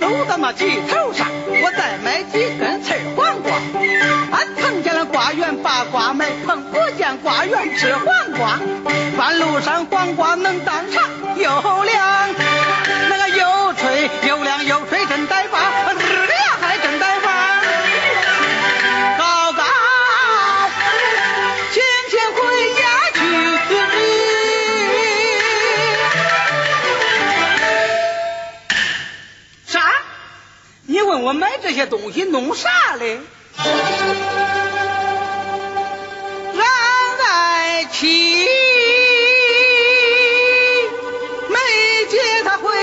走到那鸡头上我再买几根刺黄瓜。俺碰见了瓜园把瓜卖碰不见瓜园吃黄瓜。半路上黄瓜能当茶又凉买这些东西弄啥嘞？俺爱妻没接他回。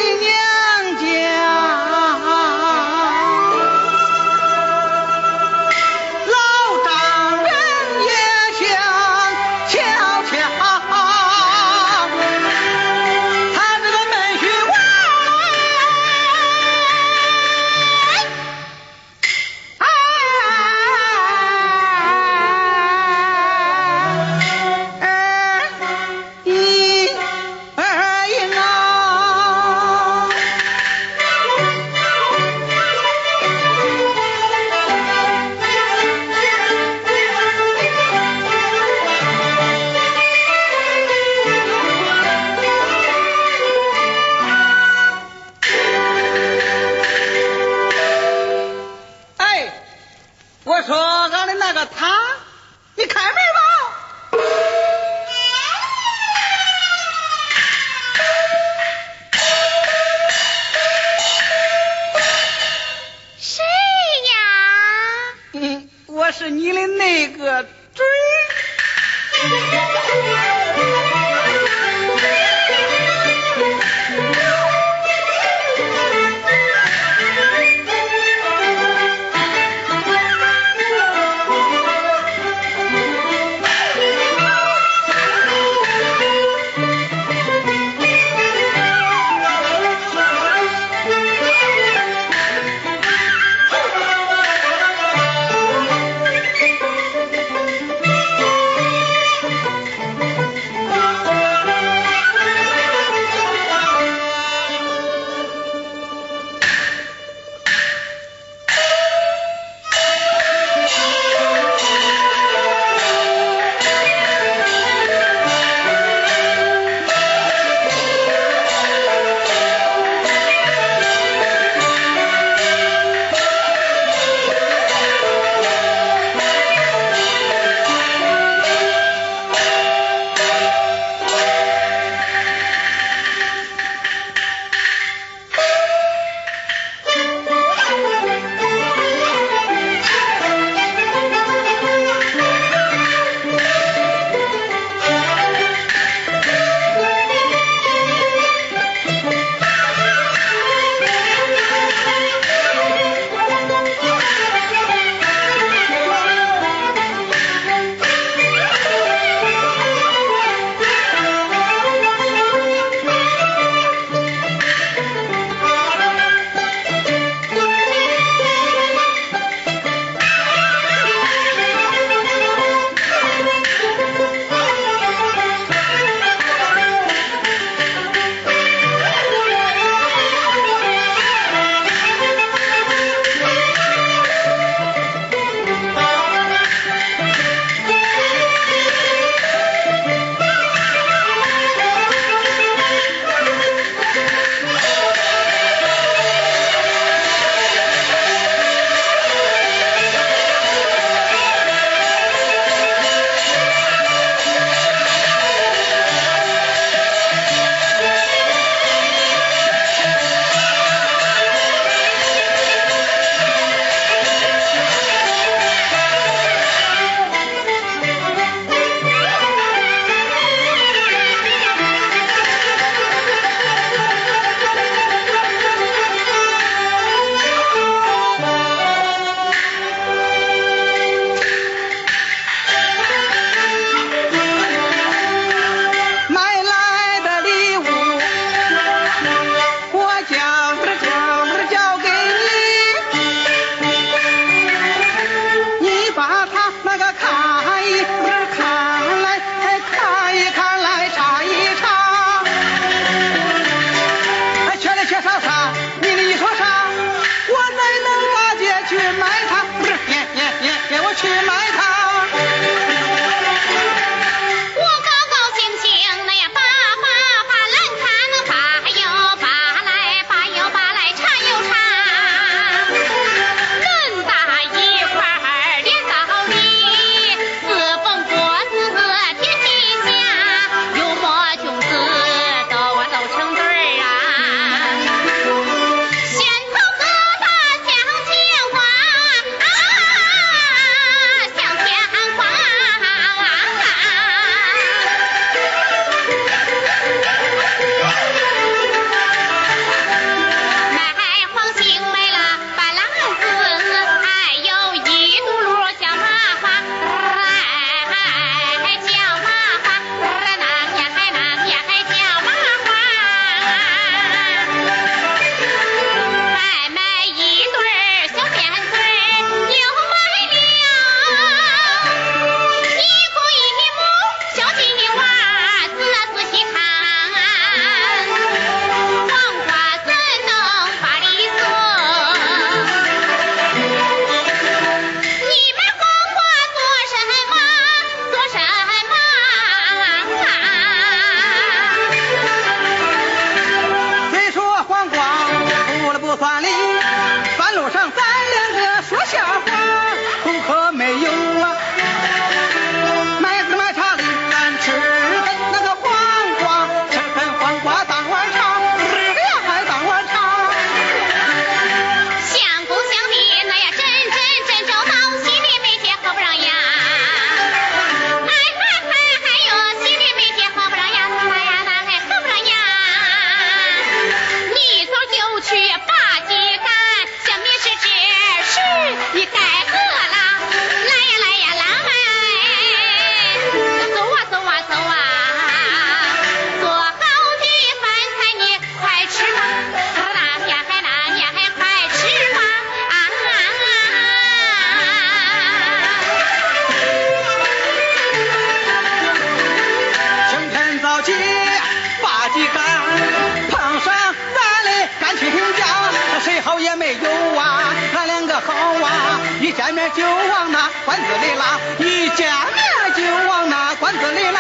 见面就往那馆子里拉，一见面就往那馆子里拉。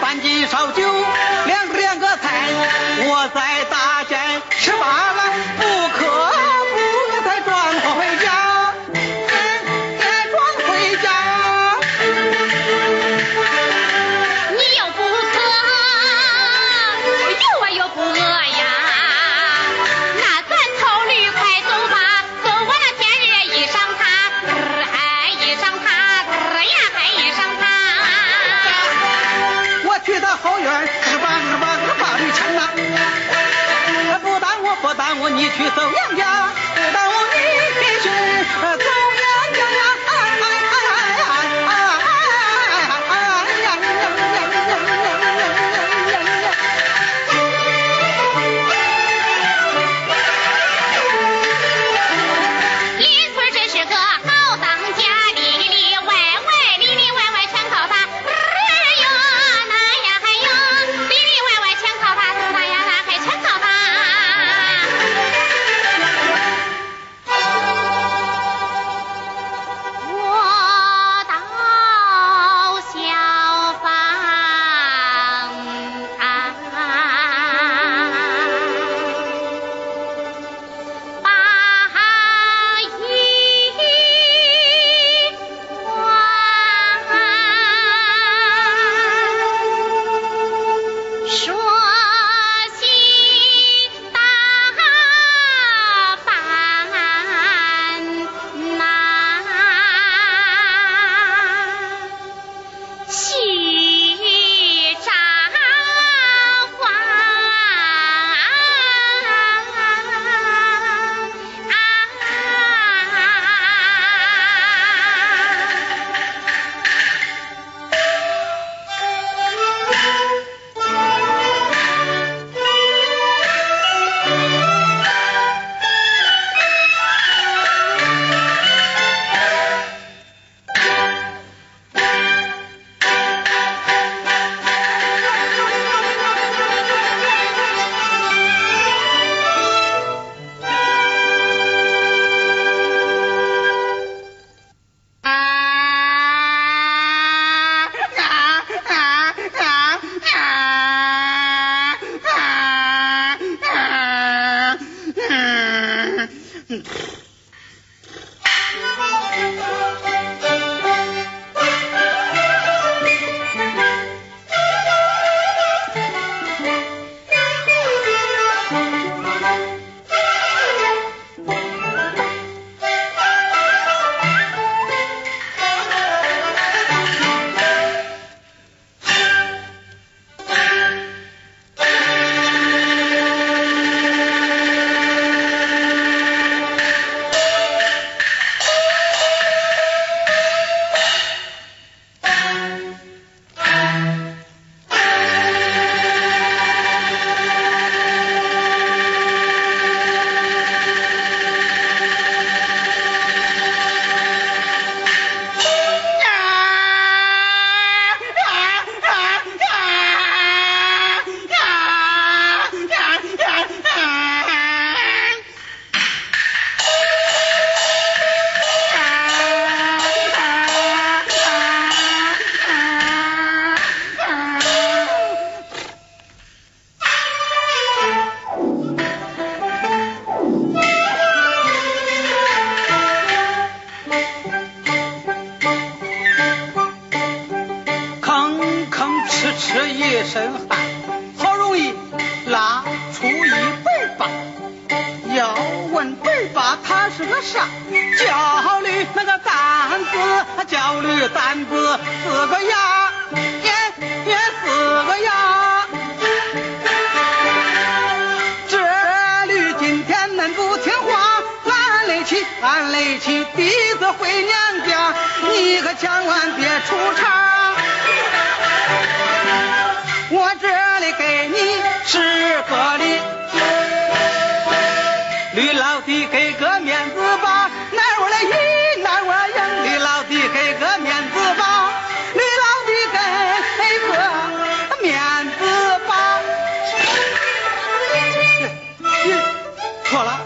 半斤烧酒，两个两个菜，我在大街吃罢了。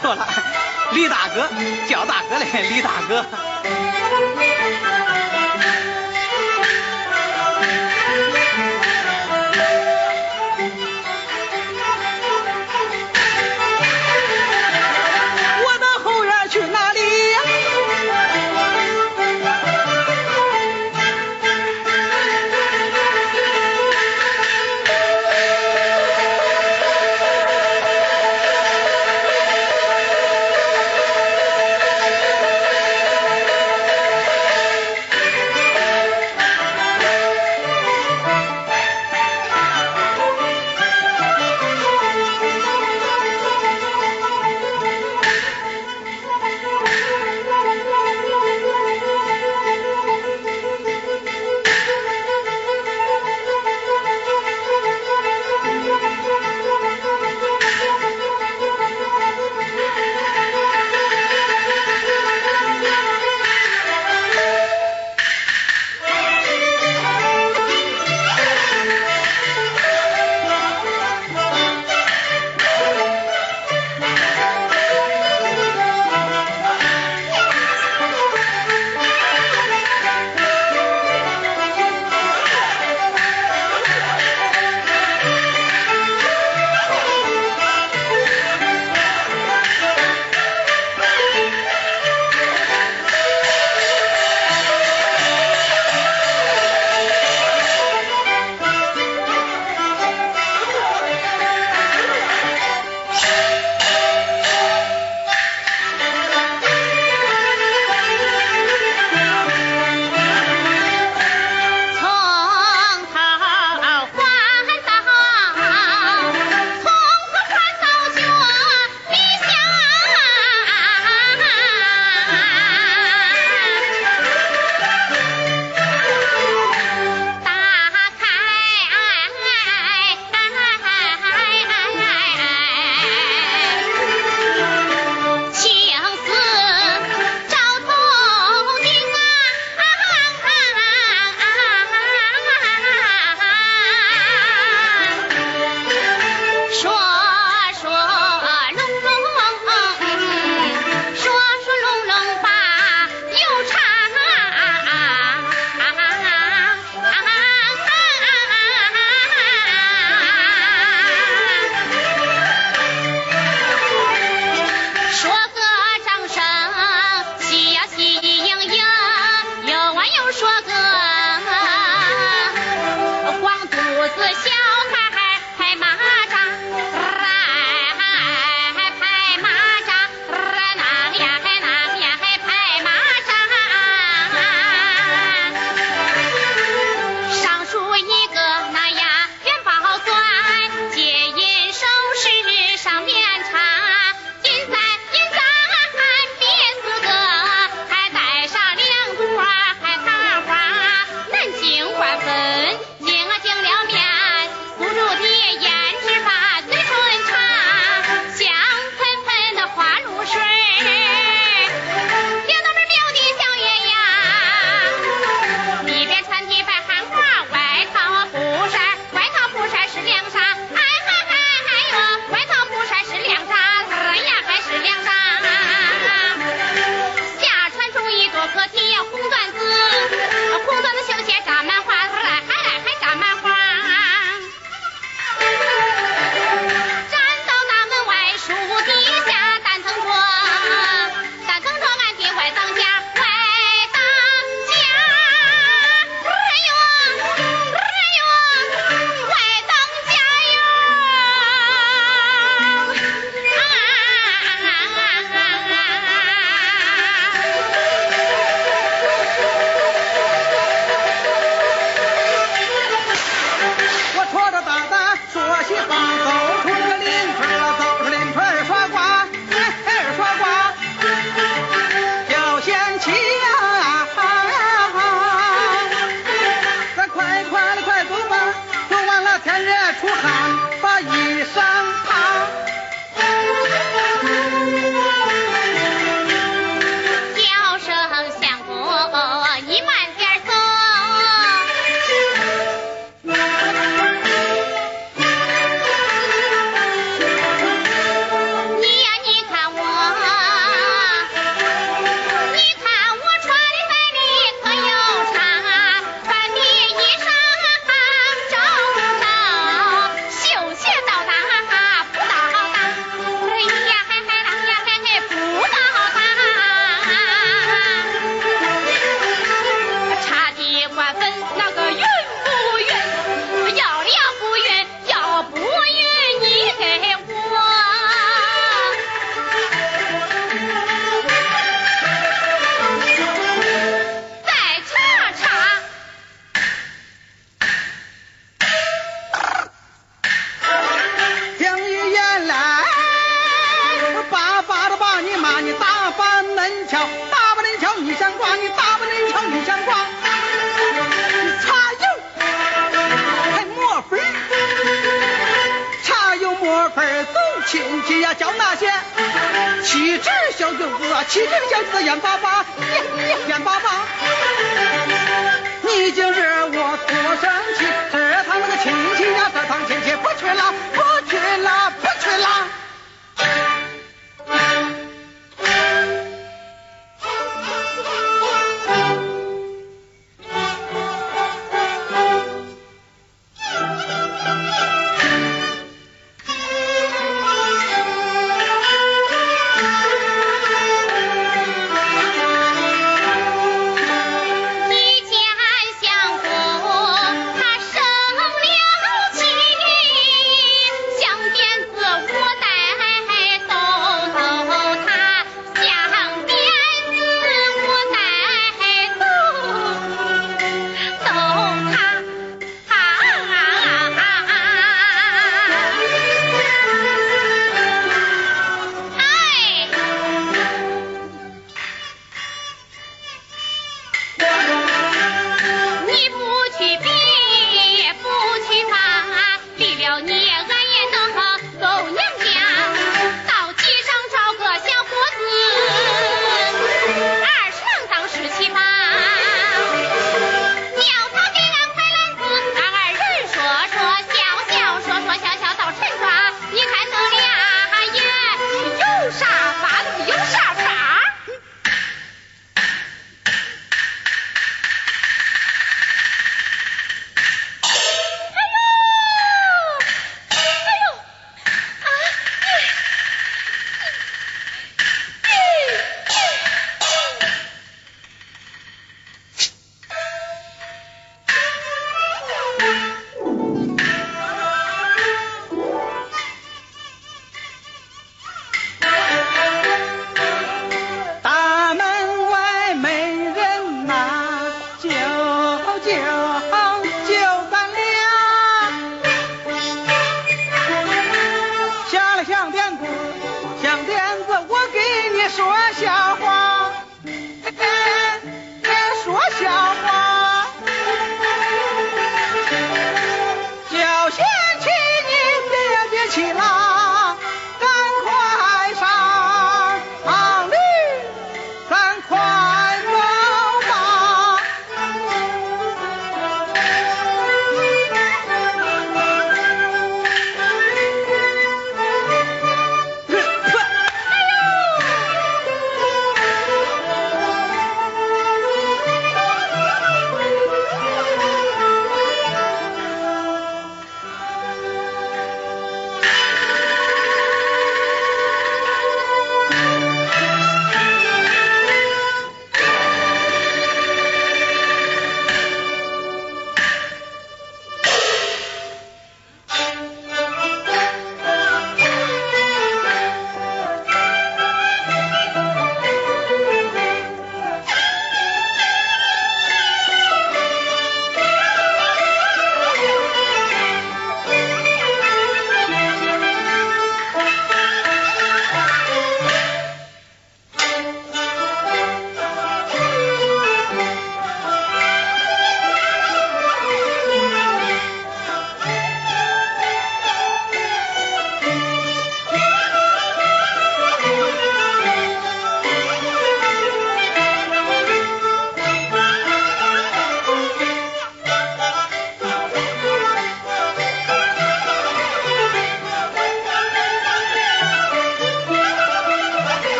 错了，李大哥，叫大哥嘞，李大哥。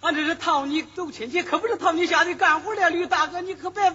俺这是套你走亲戚，可不是套你下的干活的。吕大哥，你可别。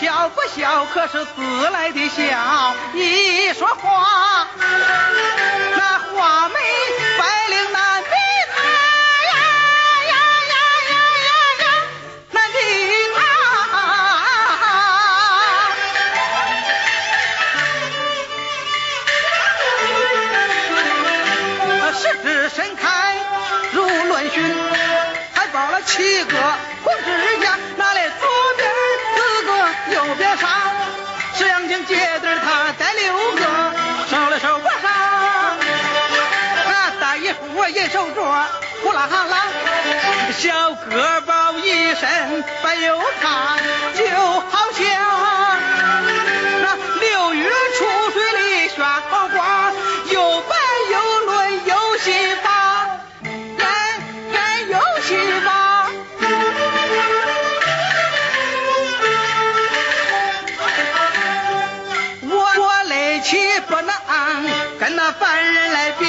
笑不笑可是自来的笑一说话那画眉白领难的他呀呀呀呀呀呀难避他十指伸开如乱寻还抱了七个红痣带六个，手了手。我上。我带一副银手镯，呼啦啦。小胳膊一身白油汤，就好像。凡人来比，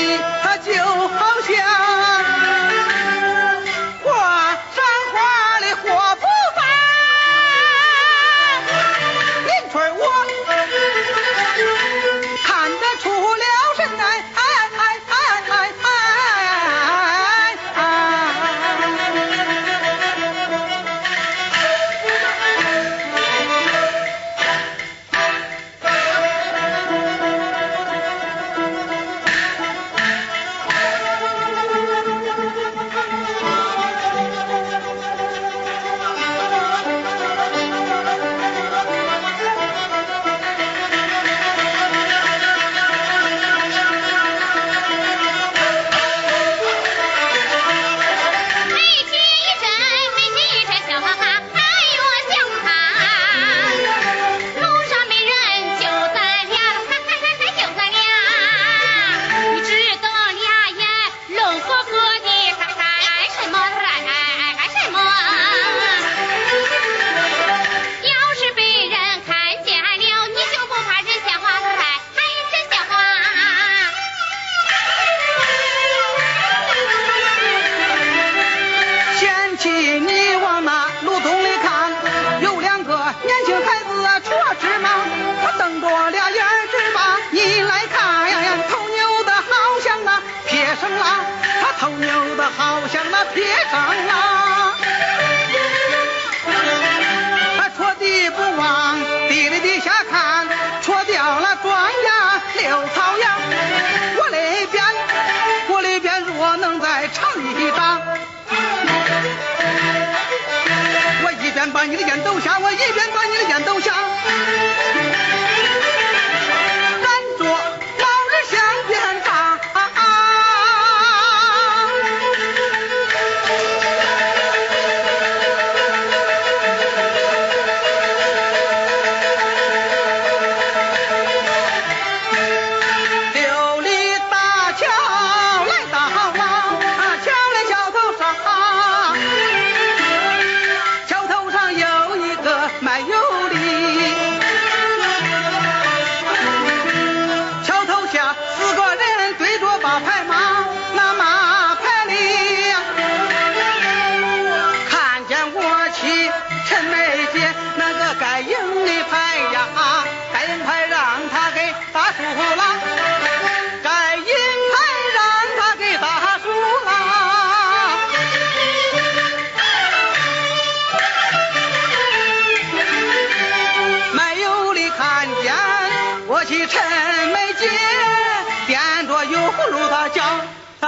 把你的眼都瞎我一边把你的眼都瞎。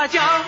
大家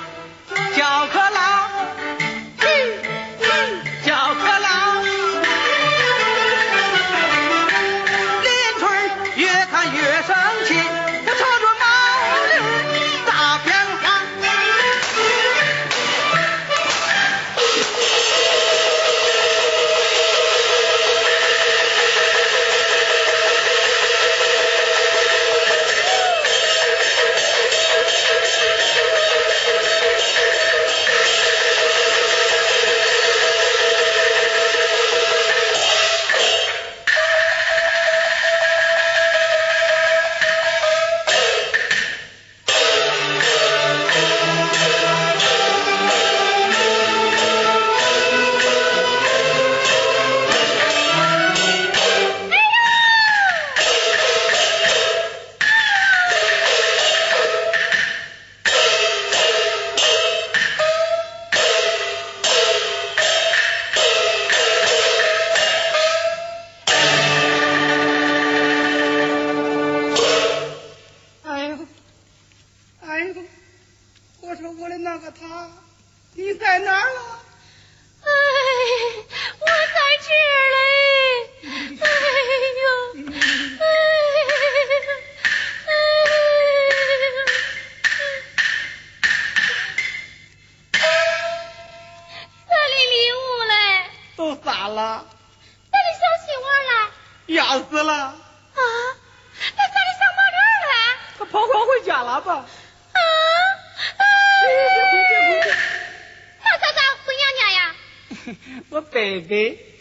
PV